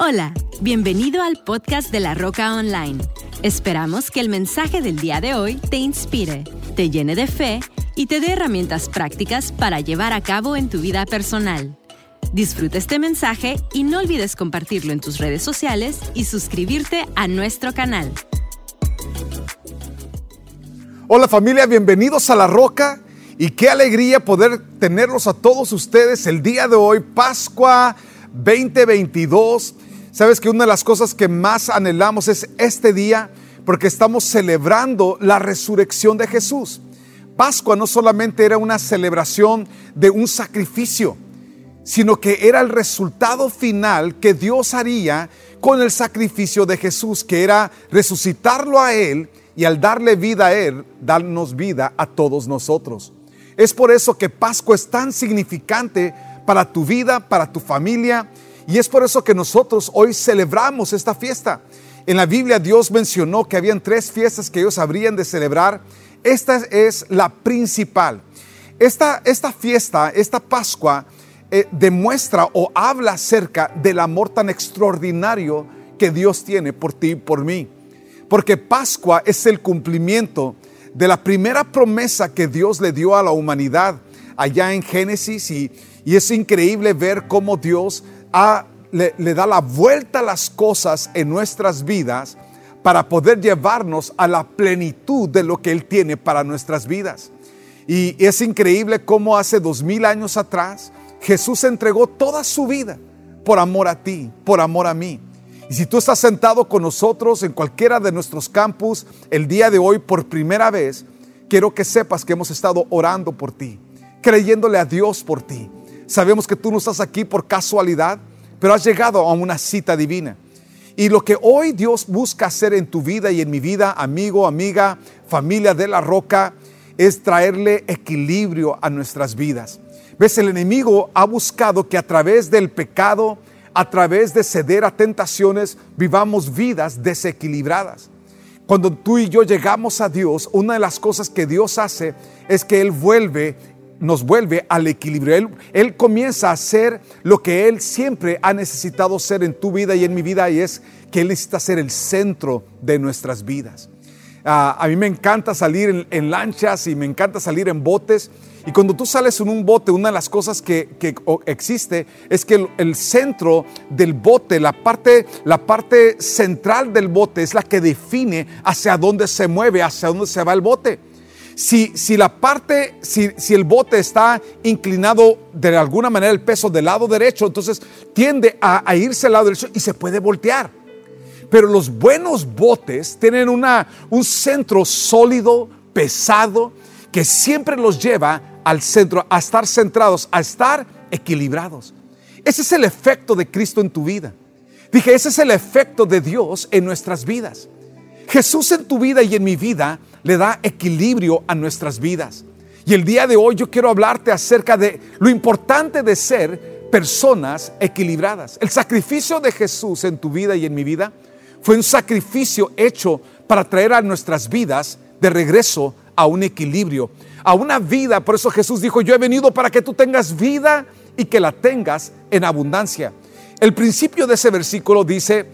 Hola, bienvenido al podcast de La Roca Online. Esperamos que el mensaje del día de hoy te inspire, te llene de fe y te dé herramientas prácticas para llevar a cabo en tu vida personal. Disfruta este mensaje y no olvides compartirlo en tus redes sociales y suscribirte a nuestro canal. Hola familia, bienvenidos a La Roca y qué alegría poder tenerlos a todos ustedes el día de hoy, Pascua 2022. Sabes que una de las cosas que más anhelamos es este día porque estamos celebrando la resurrección de Jesús. Pascua no solamente era una celebración de un sacrificio, sino que era el resultado final que Dios haría con el sacrificio de Jesús, que era resucitarlo a Él y al darle vida a Él, darnos vida a todos nosotros. Es por eso que Pascua es tan significante para tu vida, para tu familia, y es por eso que nosotros hoy celebramos esta fiesta. En la Biblia Dios mencionó que habían tres fiestas que ellos habrían de celebrar. Esta es la principal. Esta, esta fiesta, esta Pascua, eh, demuestra o habla acerca del amor tan extraordinario que Dios tiene por ti y por mí. Porque Pascua es el cumplimiento de la primera promesa que Dios le dio a la humanidad allá en Génesis y, es increíble ver cómo Dios le, le da la vuelta a las cosas en nuestras vidas para poder llevarnos a la plenitud de lo que Él tiene para nuestras vidas. Y es increíble cómo hace dos mil años atrás Jesús entregó toda su vida por amor a ti, por amor a mí. Y si tú estás sentado con nosotros en cualquiera de nuestros campus el día de hoy por primera vez, quiero que sepas que hemos estado orando por ti, creyéndole a Dios por ti. Sabemos que tú no estás aquí por casualidad, pero has llegado a una cita divina. Y lo que hoy Dios busca hacer en tu vida y en mi vida, amigo, amiga, familia de la roca, es traerle equilibrio a nuestras vidas. Ves, el enemigo ha buscado que a través del pecado, a través de ceder a tentaciones, vivamos vidas desequilibradas. Cuando tú y yo llegamos a Dios, una de las cosas que Dios hace es que Él vuelve, nos vuelve al equilibrio. Él, comienza a hacer lo que Él siempre ha necesitado ser en tu vida y en mi vida, y es que Él necesita ser el centro de nuestras vidas. Ah, a mí me encanta salir en, lanchas y me encanta salir en botes. Y cuando tú sales en un bote, una de las cosas que, existe es que el, centro del bote, la parte, la parte central del bote es la que define hacia dónde se mueve, hacia dónde se va el bote. Si, si la parte, si, si el bote está inclinado de alguna manera el peso del lado derecho, entonces tiende a, irse al lado derecho y se puede voltear. Pero los buenos botes tienen una, un centro sólido, pesado, que siempre los lleva al centro, a estar centrados, a estar equilibrados. Ese es el efecto de Cristo en tu vida. Dije, ese es el efecto de Dios en nuestras vidas. Jesús en tu vida y en mi vida le da equilibrio a nuestras vidas. Y el día de hoy yo quiero hablarte acerca de lo importante de ser personas equilibradas. El sacrificio de Jesús en tu vida y en mi vida fue un sacrificio hecho para traer a nuestras vidas de regreso a un equilibrio, a una vida. Por eso Jesús dijo, yo he venido para que tú tengas vida y que la tengas en abundancia. El principio de ese versículo dice,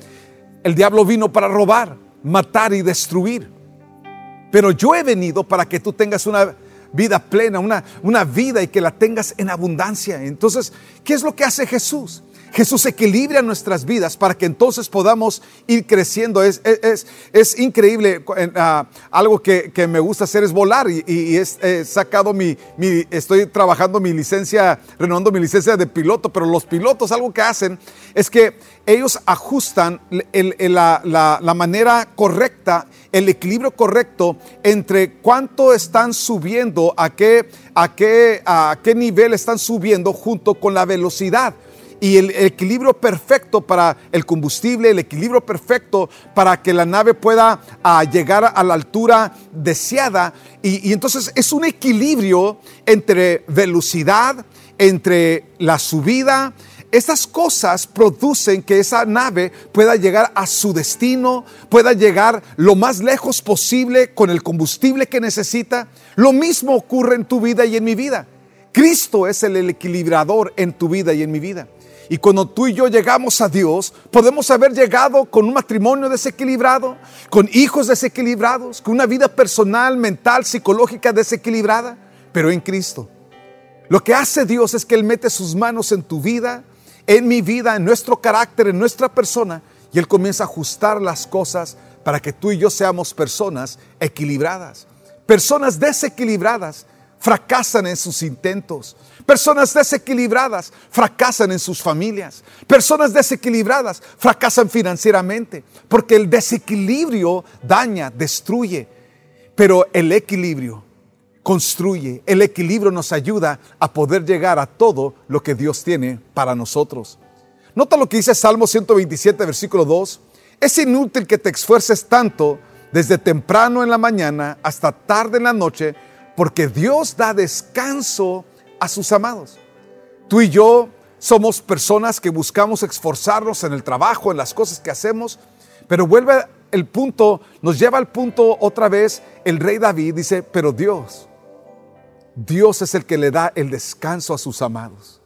el diablo vino para robar, matar y destruir. Pero yo he venido para que tú tengas una vida plena, una, una vida y que la tengas en abundancia. Entonces, ¿qué es lo que hace Jesús? Jesús equilibra nuestras vidas para que entonces podamos ir creciendo. Es, es, es increíble. Ah, algo que, que, me gusta hacer es volar y, y he sacado mi, mi, estoy trabajando mi licencia, renovando mi licencia de piloto, pero los pilotos algo que hacen es que ellos ajustan la, la, la manera correcta, el equilibrio correcto entre cuánto están subiendo, a qué, a qué, a qué nivel están subiendo junto con la velocidad y el equilibrio perfecto para el combustible, el equilibrio perfecto para que la nave pueda ah, llegar a la altura deseada. Y, y entonces es un equilibrio entre velocidad, entre la subida, estas cosas producen que esa nave pueda llegar a su destino, pueda llegar lo más lejos posible con el combustible que necesita. Lo mismo ocurre en tu vida y en mi vida. Cristo es el equilibrador en tu vida y en mi vida. Y cuando tú y yo llegamos a Dios, podemos haber llegado con un matrimonio desequilibrado, con hijos desequilibrados, con una vida personal, mental, psicológica desequilibrada, pero en Cristo. Lo que hace Dios es que Él mete sus manos en tu vida, en mi vida, en nuestro carácter, en nuestra persona, y Él comienza a ajustar las cosas para que tú y yo seamos personas equilibradas. Personas desequilibradas fracasan en sus intentos. Personas desequilibradas fracasan en sus familias. Personas desequilibradas fracasan financieramente. Porque el desequilibrio daña, destruye. Pero el equilibrio construye. El equilibrio nos ayuda a poder llegar a todo lo que Dios tiene para nosotros. Nota lo que dice Salmo 127, versículo 2. Es inútil que te esfuerces tanto desde temprano en la mañana hasta tarde en la noche porque Dios da descanso a sus amados. Tú y yo somos personas que buscamos esforzarnos en el trabajo, en las cosas que hacemos, pero vuelve el punto, nos lleva al punto otra vez, el rey David dice, pero Dios, Dios es el que le da el descanso a sus amados.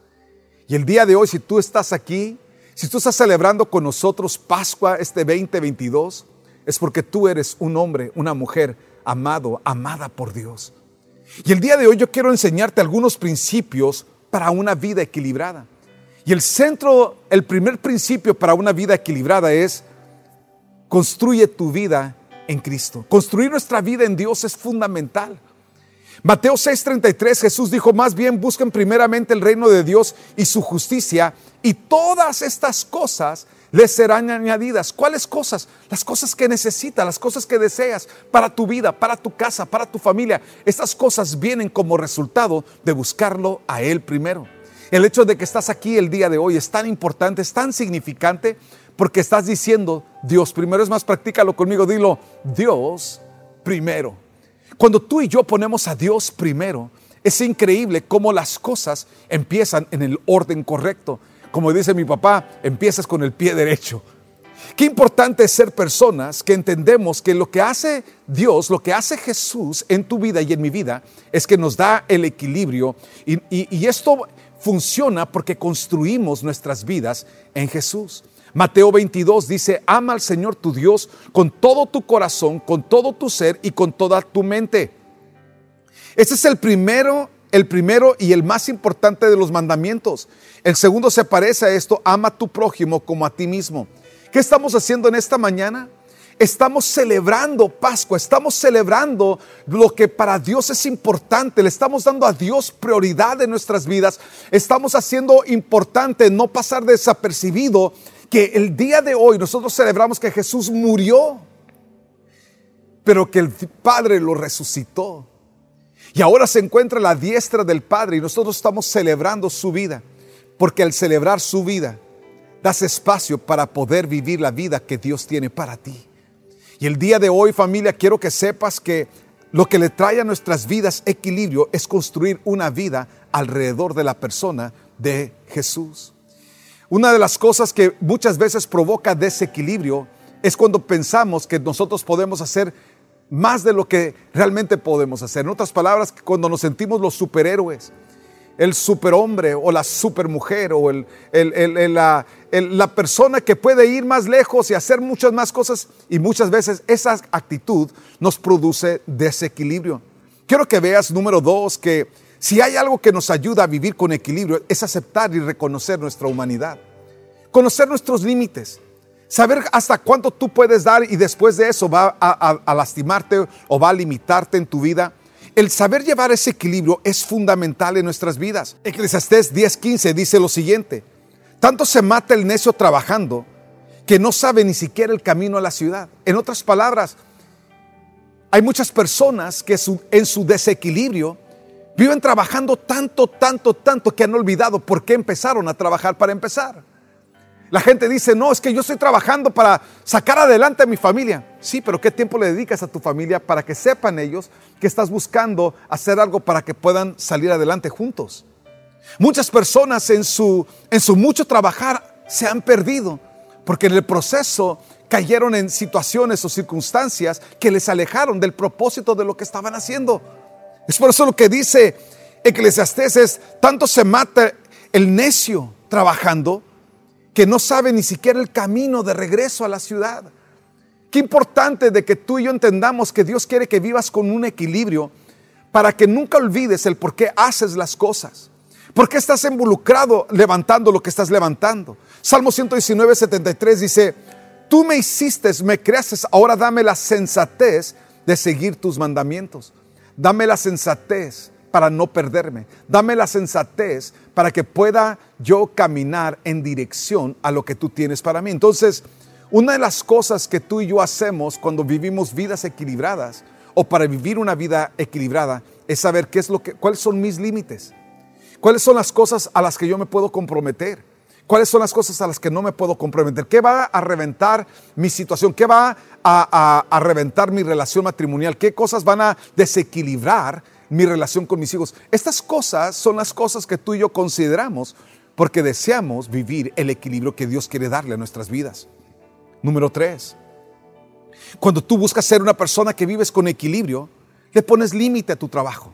Y el día de hoy, si tú estás aquí, si tú estás celebrando con nosotros Pascua este 2022, es porque tú eres un hombre, una mujer amado, amada por Dios. Y el día de hoy yo quiero enseñarte algunos principios para una vida equilibrada. Y el centro, el primer principio para una vida equilibrada es construye tu vida en Cristo. Construir nuestra vida en Dios es fundamental. Mateo 6:33 Jesús dijo, más bien busquen primeramente el reino de Dios y su justicia y todas estas cosas les serán añadidas. ¿Cuáles cosas? Las cosas que necesitas, las cosas que deseas para tu vida, para tu casa, para tu familia. Estas cosas vienen como resultado de buscarlo a Él primero. El hecho de que estás aquí el día de hoy es tan importante, es tan significante, porque estás diciendo, Dios primero. Es más, practícalo conmigo, dilo, Dios primero. Cuando tú y yo ponemos a Dios primero, es increíble cómo las cosas empiezan en el orden correcto. Como dice mi papá, empiezas con el pie derecho. Qué importante es ser personas que entendemos que lo que hace Dios, lo que hace Jesús en tu vida y en mi vida, es que nos da el equilibrio. Y, y esto funciona porque construimos nuestras vidas en Jesús. Mateo 22 dice, ama al Señor tu Dios con todo tu corazón, con todo tu ser y con toda tu mente. Ese es el primero el primero y el más importante de los mandamientos. El segundo se parece a esto, ama a tu prójimo como a ti mismo. ¿Qué estamos haciendo en esta mañana? Estamos celebrando Pascua, estamos celebrando lo que para Dios es importante, le estamos dando a Dios prioridad en nuestras vidas, estamos haciendo importante no pasar desapercibido que el día de hoy nosotros celebramos que Jesús murió, pero que el Padre lo resucitó. Y ahora se encuentra la diestra del Padre y nosotros estamos celebrando su vida, porque al celebrar su vida, das espacio para poder vivir la vida que Dios tiene para ti. Y el día de hoy, familia, quiero que sepas que lo que le trae a nuestras vidas equilibrio es construir una vida alrededor de la persona de Jesús. Una de las cosas que muchas veces provoca desequilibrio es cuando pensamos que nosotros podemos hacer más de lo que realmente podemos hacer. En otras palabras, cuando nos sentimos los superhéroes, el superhombre o la supermujer o el, la, la persona que puede ir más lejos y hacer muchas más cosas y muchas veces esa actitud nos produce desequilibrio. Quiero que veas, número dos, que si hay algo que nos ayuda a vivir con equilibrio es aceptar y reconocer nuestra humanidad, conocer nuestros límites. Saber hasta cuánto tú puedes dar y después de eso va a, lastimarte o va a limitarte en tu vida. El saber llevar ese equilibrio es fundamental en nuestras vidas. Eclesiastés 10:15 dice lo siguiente: Tanto se mata el necio trabajando que no sabe ni siquiera el camino a la ciudad. En otras palabras, hay muchas personas que en su desequilibrio viven trabajando tanto, tanto, tanto que han olvidado por qué empezaron a trabajar para empezar. La gente dice, no, es que yo estoy trabajando para sacar adelante a mi familia. Sí, pero ¿qué tiempo le dedicas a tu familia para que sepan ellos que estás buscando hacer algo para que puedan salir adelante juntos? Muchas personas en su, en su mucho trabajar se han perdido porque en el proceso cayeron en situaciones o circunstancias que les alejaron del propósito de lo que estaban haciendo. Es por eso lo que dice Eclesiastés es, tanto se mata el necio trabajando que no sabe ni siquiera el camino de regreso a la ciudad. Qué importante de que tú y yo entendamos que Dios quiere que vivas con un equilibrio para que nunca olvides el por qué haces las cosas. ¿Por qué estás involucrado levantando lo que estás levantando? Salmo 119, 73 dice, tú me hiciste, me creaste, ahora dame la sensatez de seguir tus mandamientos. Dame la sensatez para no perderme. Dame la sensatez para que pueda yo caminar en dirección a lo que tú tienes para mí. Entonces, una de las cosas que tú y yo hacemos cuando vivimos vidas equilibradas o para vivir una vida equilibrada es saber qué es lo que, cuáles son mis límites. ¿Cuáles son las cosas a las que yo me puedo comprometer? ¿Cuáles son las cosas a las que no me puedo comprometer? ¿Qué va a reventar mi situación? ¿Qué va a, a reventar mi relación matrimonial? ¿Qué cosas van a desequilibrar mi relación con mis hijos? Estas cosas son las cosas que tú y yo consideramos porque deseamos vivir el equilibrio que Dios quiere darle a nuestras vidas. Número tres, cuando tú buscas ser una persona que vives con equilibrio, le pones límite a tu trabajo.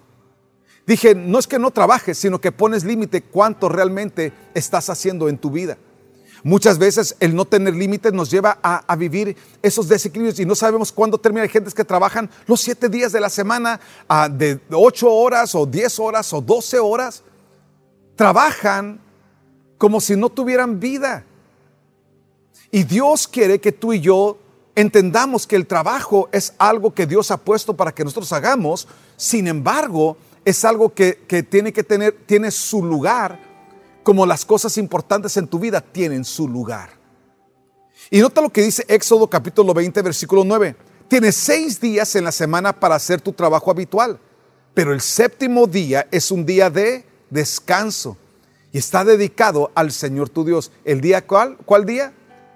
Dije, no es que no trabajes, sino que pones límite cuánto realmente estás haciendo en tu vida. Muchas veces el no tener límites nos lleva a, vivir esos desequilibrios y no sabemos cuándo termina. Hay gentes que trabajan los siete días de la semana, de ocho horas o diez horas o doce horas. Trabajan como si no tuvieran vida. Y Dios quiere que tú y yo entendamos que el trabajo es algo que Dios ha puesto para que nosotros hagamos. Sin embargo, es algo que, tiene que tener, tiene su lugar, como las cosas importantes en tu vida tienen su lugar. Y nota lo que dice Éxodo capítulo 20, versículo 9. Tienes seis días en la semana para hacer tu trabajo habitual, pero el séptimo día es un día de descanso y está dedicado al Señor tu Dios. ¿El día cuál? ¿Cuál día?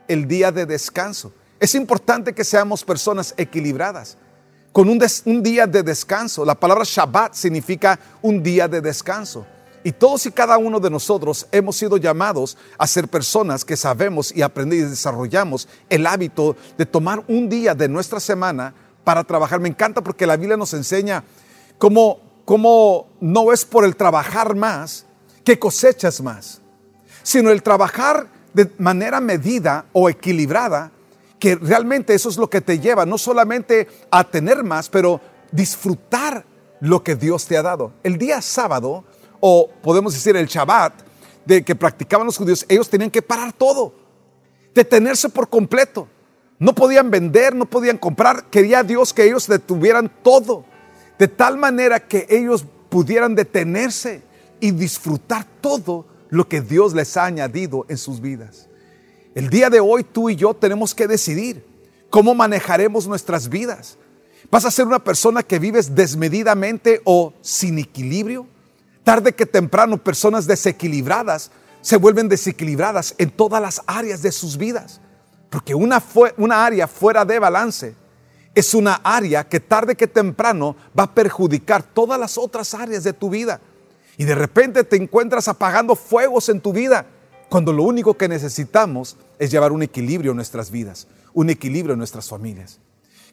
El día de descanso. Es importante que seamos personas equilibradas con un, día de descanso. La palabra Shabbat significa un día de descanso. Y todos y cada uno de nosotros hemos sido llamados a ser personas que sabemos y aprendemos y desarrollamos el hábito de tomar un día de nuestra semana para trabajar. Me encanta porque la Biblia nos enseña cómo, cómo no es por el trabajar más que cosechas más, sino el trabajar de manera medida o equilibrada que realmente eso es lo que te lleva no solamente a tener más, pero disfrutar lo que Dios te ha dado. El día sábado, o podemos decir el Shabbat, de que practicaban los judíos, ellos tenían que parar todo, detenerse por completo. No podían vender, no podían comprar. Quería Dios que ellos detuvieran todo, de tal manera que ellos pudieran detenerse y disfrutar todo lo que Dios les ha añadido en sus vidas. El día de hoy tú y yo tenemos que decidir cómo manejaremos nuestras vidas. ¿Vas a ser una persona que vives desmedidamente o sin equilibrio? Tarde que temprano personas desequilibradas se vuelven desequilibradas en todas las áreas de sus vidas. Porque una, una área fuera de balance es una área que tarde que temprano va a perjudicar todas las otras áreas de tu vida. Y de repente te encuentras apagando fuegos en tu vida cuando lo único que necesitamos es llevar un equilibrio en nuestras vidas, un equilibrio en nuestras familias.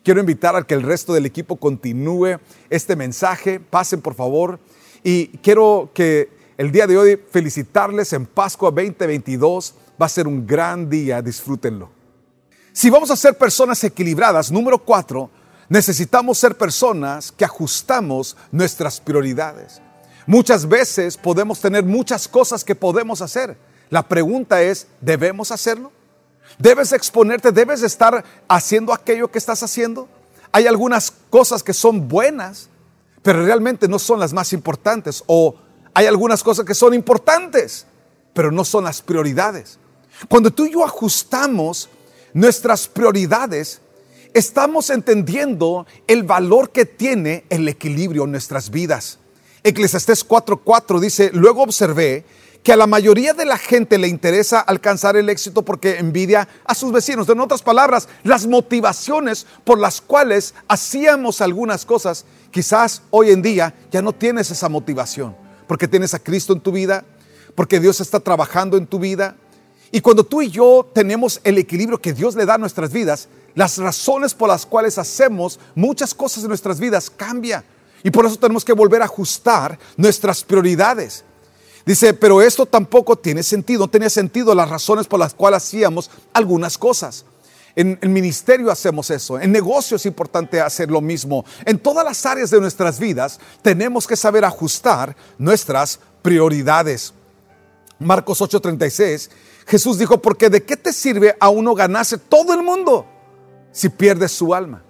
Quiero invitar a que el resto del equipo continúe este mensaje, pasen por favor, y quiero que el día de hoy felicitarles en Pascua 2022, va a ser un gran día, disfrútenlo. Si vamos a ser personas equilibradas, número cuatro, necesitamos ser personas que ajustamos nuestras prioridades. Muchas veces podemos tener muchas cosas que podemos hacer, la pregunta es, ¿debemos hacerlo? ¿Debes exponerte? ¿Debes estar haciendo aquello que estás haciendo? Hay algunas cosas que son buenas, pero realmente no son las más importantes. O hay algunas cosas que son importantes, pero no son las prioridades. Cuando tú y yo ajustamos nuestras prioridades, estamos entendiendo el valor que tiene el equilibrio en nuestras vidas. Eclesiastés 4:4 dice, luego observé que a la mayoría de la gente le interesa alcanzar el éxito porque envidia a sus vecinos. En otras palabras, las motivaciones por las cuales hacíamos algunas cosas, quizás hoy en día ya no tienes esa motivación, porque tienes a Cristo en tu vida, porque Dios está trabajando en tu vida. Y cuando tú y yo tenemos el equilibrio que Dios le da a nuestras vidas, las razones por las cuales hacemos muchas cosas en nuestras vidas cambian. Y por eso tenemos que volver a ajustar nuestras prioridades. Dice, pero esto tampoco tiene sentido, no tenía sentido las razones por las cuales hacíamos algunas cosas. En el ministerio hacemos eso, en negocio es importante hacer lo mismo. En todas las áreas de nuestras vidas tenemos que saber ajustar nuestras prioridades. Marcos 8:36, Jesús dijo, porque de qué te sirve a uno ganarse todo el mundo si pierde su alma?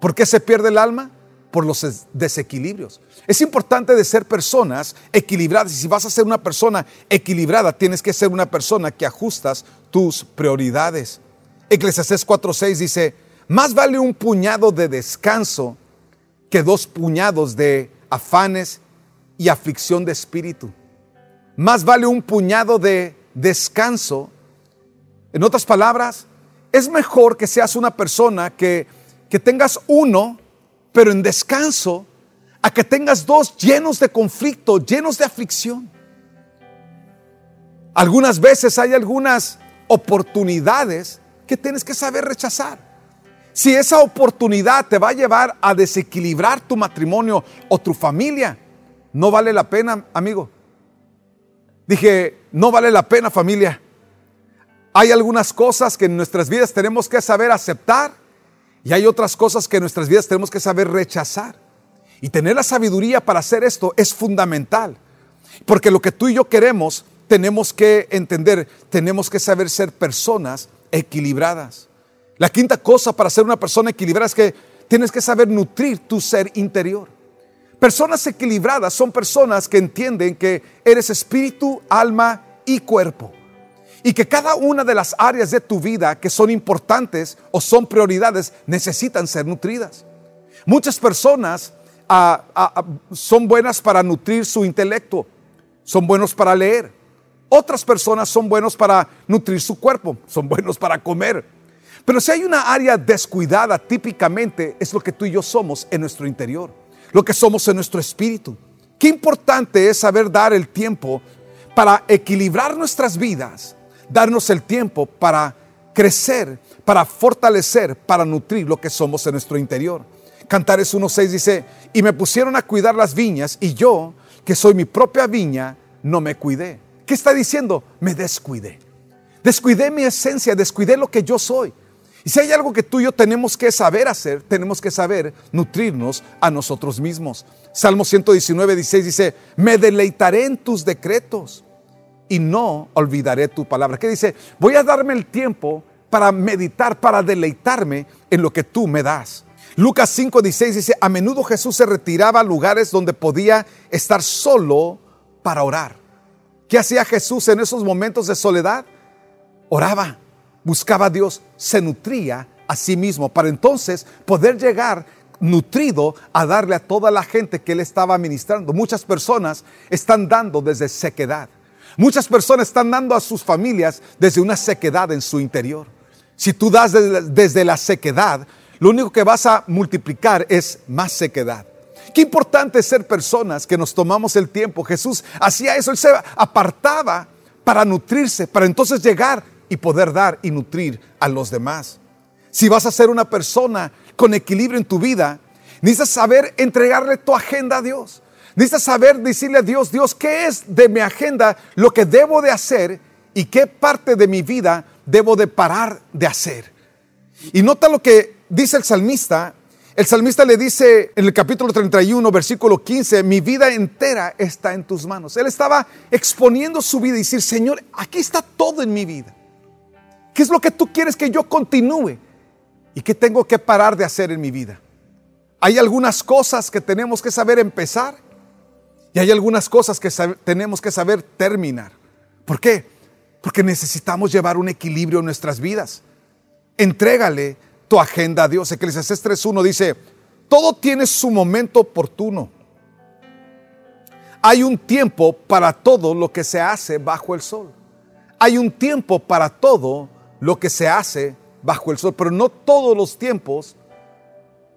¿Por qué se pierde el alma? Por los desequilibrios. Es importante de ser personas equilibradas. Y si vas a ser una persona equilibrada, tienes que ser una persona que ajustas tus prioridades. Eclesiastés 4:6 dice, más vale un puñado de descanso que dos puñados de afanes y aflicción de espíritu. Más vale un puñado de descanso. En otras palabras, es mejor que seas una persona que, que tengas uno, pero en descanso, a que tengas dos llenos de conflicto, llenos de aflicción. Algunas veces hay algunas oportunidades que tienes que saber rechazar. Si esa oportunidad te va a llevar a desequilibrar tu matrimonio o tu familia, no vale la pena, amigo. Dije, no vale la pena familia. Hay algunas cosas que en nuestras vidas tenemos que saber aceptar y hay otras cosas que en nuestras vidas tenemos que saber rechazar. Y tener la sabiduría para hacer esto es fundamental. Porque lo que tú y yo queremos, tenemos que entender, tenemos que saber ser personas equilibradas. La quinta cosa para ser una persona equilibrada es que tienes que saber nutrir tu ser interior. Personas equilibradas son personas que entienden que eres espíritu, alma y cuerpo. Y que cada una de las áreas de tu vida que son importantes o son prioridades necesitan ser nutridas. Muchas personas ah, ah, ah, son buenas para nutrir su intelecto, son buenos para leer. Otras personas son buenos para nutrir su cuerpo, son buenos para comer. Pero si hay una área descuidada, típicamente es lo que tú y yo somos en nuestro interior lo que somos en nuestro espíritu. Qué importante es saber dar el tiempo para equilibrar nuestras vidas, darnos el tiempo para crecer, para fortalecer, para nutrir lo que somos en nuestro interior. Cantares 1.6 dice, y me pusieron a cuidar las viñas y yo, que soy mi propia viña, no me cuidé. ¿Qué está diciendo? Me descuidé. Descuidé mi esencia, descuidé lo que yo soy. Y si hay algo que tú y yo tenemos que saber hacer, tenemos que saber nutrirnos a nosotros mismos. Salmo 119, 16 dice, me deleitaré en tus decretos y no olvidaré tu palabra. ¿Qué dice? Voy a darme el tiempo para meditar, para deleitarme en lo que tú me das. Lucas 5, 16 dice, a menudo Jesús se retiraba a lugares donde podía estar solo para orar. ¿Qué hacía Jesús en esos momentos de soledad? Oraba buscaba a Dios, se nutría a sí mismo para entonces poder llegar nutrido a darle a toda la gente que él estaba ministrando. Muchas personas están dando desde sequedad. Muchas personas están dando a sus familias desde una sequedad en su interior. Si tú das desde, la sequedad, lo único que vas a multiplicar es más sequedad. Qué importante es ser personas que nos tomamos el tiempo. Jesús hacía eso, él se apartaba para nutrirse, para entonces llegar y poder dar y nutrir a los demás. Si vas a ser una persona con equilibrio en tu vida, necesitas saber entregarle tu agenda a Dios. Necesitas saber decirle a Dios, Dios, ¿qué es de mi agenda lo que debo de hacer y qué parte de mi vida debo de parar de hacer? Y nota lo que dice el salmista. El salmista le dice en el capítulo 31, versículo 15, mi vida entera está en tus manos. Él estaba exponiendo su vida y decir, Señor, aquí está todo en mi vida. ¿Qué es lo que tú quieres que yo continúe? ¿Y qué tengo que parar de hacer en mi vida? Hay algunas cosas que tenemos que saber empezar y hay algunas cosas que tenemos que saber terminar. ¿Por qué? Porque necesitamos llevar un equilibrio en nuestras vidas. Entrégale tu agenda a Dios. Eclesiastes 3.1 dice, todo tiene su momento oportuno. Hay un tiempo para todo lo que se hace bajo el sol. Hay un tiempo para todo lo que se hace bajo el sol, pero no todos los tiempos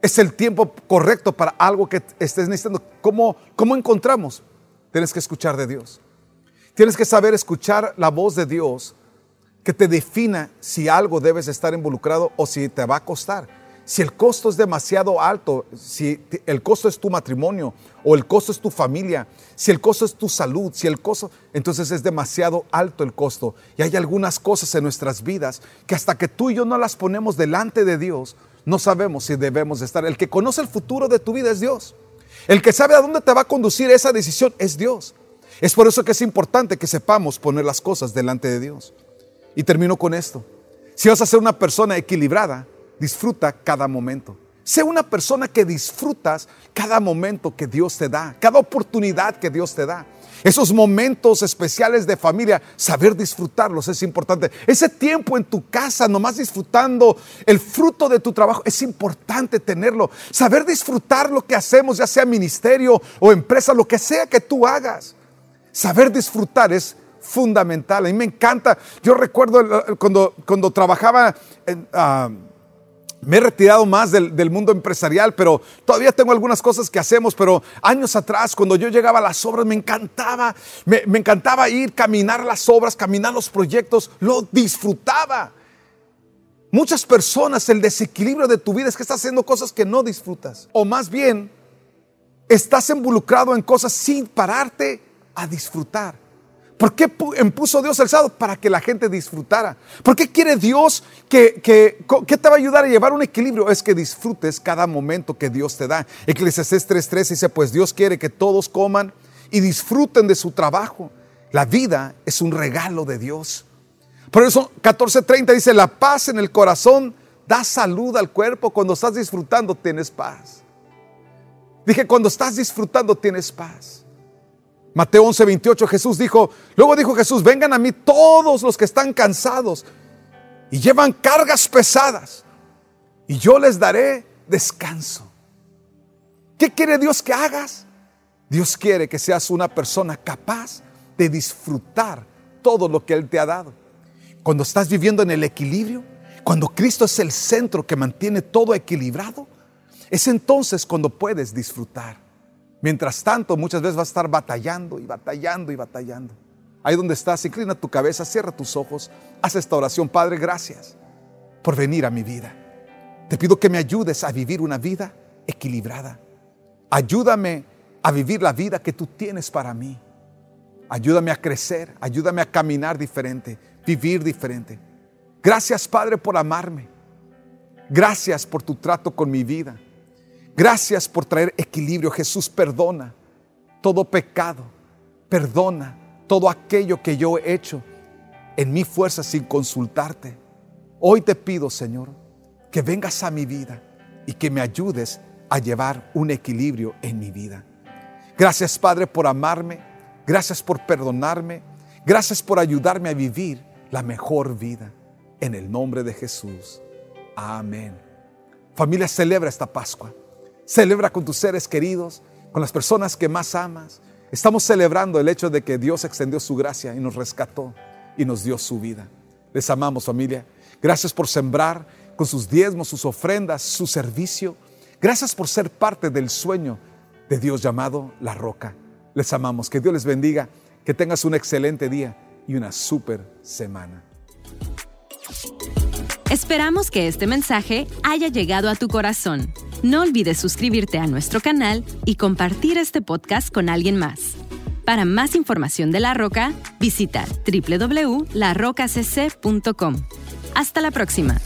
es el tiempo correcto para algo que estés necesitando. ¿Cómo, cómo encontramos? Tienes que escuchar de Dios. Tienes que saber escuchar la voz de Dios que te defina si algo debes estar involucrado o si te va a costar. Si el costo es demasiado alto, si el costo es tu matrimonio o el costo es tu familia, si el costo es tu salud, si el costo, entonces es demasiado alto el costo. Y hay algunas cosas en nuestras vidas que hasta que tú y yo no las ponemos delante de Dios, no sabemos si debemos estar. El que conoce el futuro de tu vida es Dios. El que sabe a dónde te va a conducir esa decisión es Dios. Es por eso que es importante que sepamos poner las cosas delante de Dios. Y termino con esto. Si vas a ser una persona equilibrada, disfruta cada momento. Sé una persona que disfrutas cada momento que Dios te da, cada oportunidad que Dios te da. Esos momentos especiales de familia, saber disfrutarlos es importante. Ese tiempo en tu casa, nomás disfrutando el fruto de tu trabajo, es importante tenerlo. Saber disfrutar lo que hacemos, ya sea ministerio o empresa, lo que sea que tú hagas. Saber disfrutar es fundamental. A mí me encanta. Yo recuerdo cuando, cuando trabajaba en... Ah, me he retirado más del, mundo empresarial, pero todavía tengo algunas cosas que hacemos, pero años atrás, cuando yo llegaba a las obras, me encantaba, me, encantaba ir, caminar las obras, caminar los proyectos, lo disfrutaba. Muchas personas, el desequilibrio de tu vida es que estás haciendo cosas que no disfrutas. O más bien, estás involucrado en cosas sin pararte a disfrutar. ¿Por qué impuso Dios el sábado? Para que la gente disfrutara. ¿Por qué quiere Dios que, que, te va a ayudar a llevar un equilibrio? Es que disfrutes cada momento que Dios te da. Eclesiastés 3.3 dice, pues Dios quiere que todos coman y disfruten de su trabajo. La vida es un regalo de Dios. Por eso 14.30 dice, la paz en el corazón da salud al cuerpo. Cuando estás disfrutando tienes paz. Dije, cuando estás disfrutando tienes paz. Mateo 11, 28, Jesús dijo, luego dijo Jesús, vengan a mí todos los que están cansados y llevan cargas pesadas y yo les daré descanso. ¿Qué quiere Dios que hagas? Dios quiere que seas una persona capaz de disfrutar todo lo que Él te ha dado. Cuando estás viviendo en el equilibrio, cuando Cristo es el centro que mantiene todo equilibrado, es entonces cuando puedes disfrutar. Mientras tanto, muchas veces vas a estar batallando y batallando y batallando. Ahí donde estás, inclina tu cabeza, cierra tus ojos, haz esta oración. Padre, gracias por venir a mi vida. Te pido que me ayudes a vivir una vida equilibrada. Ayúdame a vivir la vida que tú tienes para mí. Ayúdame a crecer, ayúdame a caminar diferente, vivir diferente. Gracias, Padre, por amarme. Gracias por tu trato con mi vida. Gracias por traer equilibrio. Jesús perdona todo pecado. Perdona todo aquello que yo he hecho en mi fuerza sin consultarte. Hoy te pido, Señor, que vengas a mi vida y que me ayudes a llevar un equilibrio en mi vida. Gracias, Padre, por amarme. Gracias por perdonarme. Gracias por ayudarme a vivir la mejor vida. En el nombre de Jesús. Amén. Familia, celebra esta Pascua. Celebra con tus seres queridos, con las personas que más amas. Estamos celebrando el hecho de que Dios extendió su gracia y nos rescató y nos dio su vida. Les amamos familia. Gracias por sembrar con sus diezmos, sus ofrendas, su servicio. Gracias por ser parte del sueño de Dios llamado La Roca. Les amamos. Que Dios les bendiga. Que tengas un excelente día y una súper semana. Esperamos que este mensaje haya llegado a tu corazón. No olvides suscribirte a nuestro canal y compartir este podcast con alguien más. Para más información de La Roca, visita www.larocacc.com. Hasta la próxima.